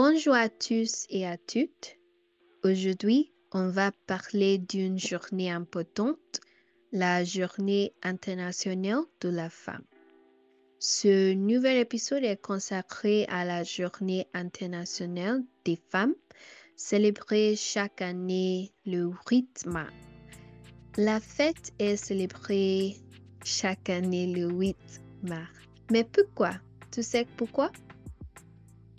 Bonjour à tous et à toutes. Aujourd'hui, on va parler d'une journée importante, la journée internationale de la femme. Ce nouvel épisode est consacré à la journée internationale des femmes, célébrée chaque année le 8 mars. La fête est célébrée chaque année le 8 mars. Mais pourquoi? Tu sais pourquoi?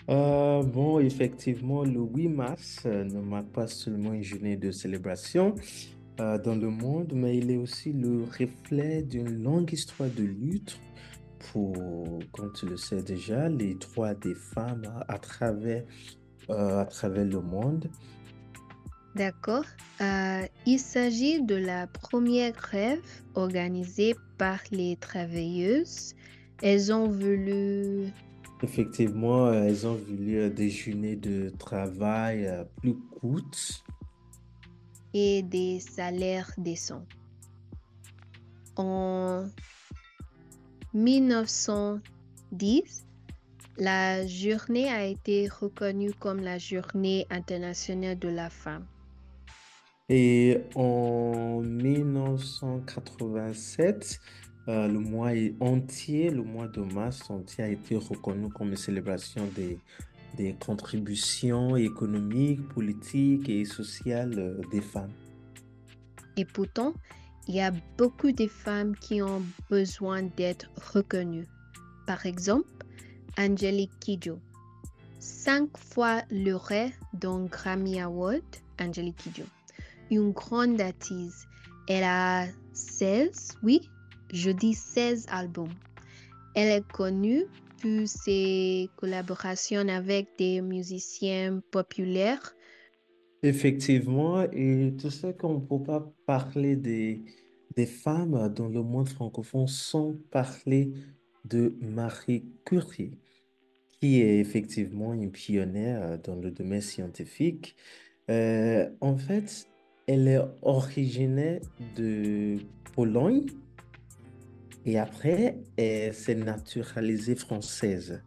Euh, bon, effectivement, le 8 mars euh, ne marque pas seulement une journée de célébration euh, dans le monde, mais il est aussi le reflet d'une longue histoire de lutte pour, comme tu le sais déjà, les droits des femmes à, travers, à travers le monde. D'accord. Il s'agit de la première grève organisée par les travailleuses. Elles ont voulu Effectivement, euh, elles ont voulu euh, des journées de travail euh, plus courtes. et des salaires décents. En 1910, la journée a été reconnue comme la journée internationale de la femme. Et en 1987, euh, le mois entier, le mois de mars entier a été reconnu comme une célébration des, contributions économiques, politiques et sociales euh, des femmes. Et pourtant, il y a beaucoup de femmes qui ont besoin d'être reconnues. Par exemple, Angelique Kidjo. Cinq fois lauréate d'un Grammy Award, Angelique Kidjo. Une grande artiste. Elle a 16, oui, je dis 16 albums. Elle est connue pour ses collaborations avec des musiciens populaires Effectivement, et tu sais qu'on ne peut pas parler des, des femmes dans le monde francophone sans parler de Marie Curie, qui est effectivement une pionnière dans le domaine scientifique. Euh, en fait, elle est originaire de Pologne et après, elle s'est naturalisée française.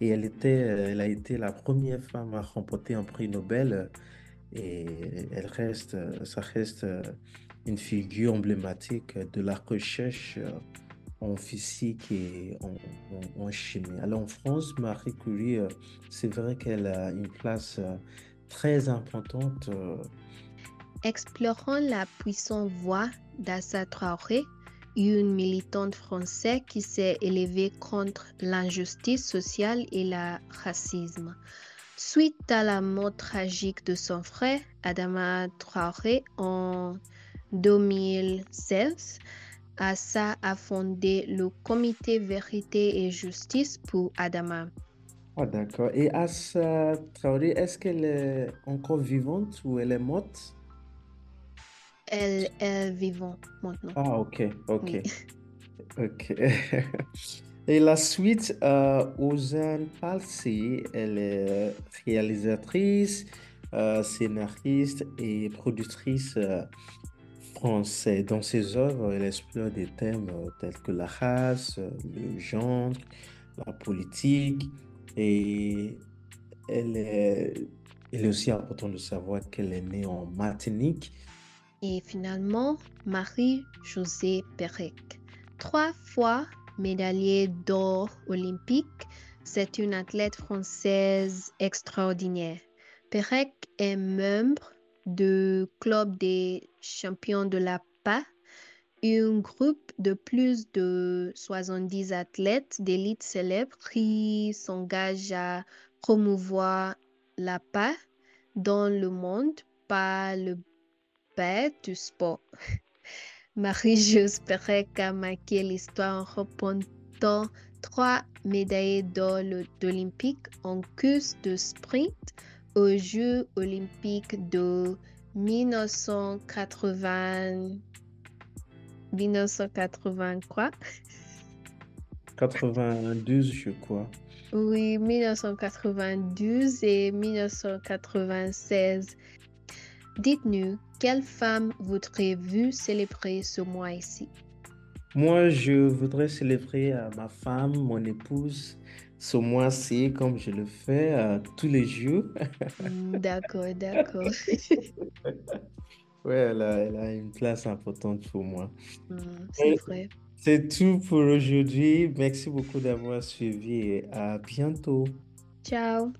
Et elle était, euh, elle a été la première femme à remporter un prix Nobel. euh, Et elle reste, euh, ça reste euh, une figure emblématique de la recherche euh, en physique et en, chimie. Alors en France, Marie Curie, euh, c'est vrai qu'elle a une place euh, très importante. euh, Explorons la puissante voix d'Assa Traoré, une militante française qui s'est élevée contre l'injustice sociale et le racisme. Suite à la mort tragique de son frère, Adama Traoré, en 2016, Assa a fondé le comité Vérité et Justice pour Adama. Ah d'accord. Et Assa Traoré, est-ce qu'elle est encore vivante ou elle est morte? Elle est vivante maintenant. Ah ok, ok. Oui. Ok. Et la suite, euh, Ozan Palsy, elle est réalisatrice, euh, scénariste et productrice euh, française. Dans ses œuvres, elle explore des thèmes euh, tels que la race, le genre, la politique. Et elle est, il est aussi important de savoir qu'elle est née en Martinique. Et finalement, Marie-Josée Pérec. Trois fois médaillée d'or olympique, c'est une athlète française extraordinaire. Pérec est membre du Club des champions de la paix, un groupe de plus de 70 athlètes d'élite célèbres qui s'engagent à promouvoir la paix dans le monde par le du sport. Marie-Josée Pérec a marqué l'histoire en remportant trois médailles d'or d'Olympique en course de sprint aux Jeux olympiques de 1980... 1980 quoi? 92, je crois. Oui, 1992 et 1996. Dites-nous, quelle femme voudriez-vous célébrer ce mois ici? Moi, je voudrais célébrer euh, ma femme, mon épouse, ce mois-ci comme je le fais euh, tous les jours. Hmm, D'accord, d'accord. Ouais, elle a, elle a une place importante pour moi. Hmm, C'est vrai. C'est tout pour aujourd'hui. Merci beaucoup d'avoir suivi et à bientôt. Ciao.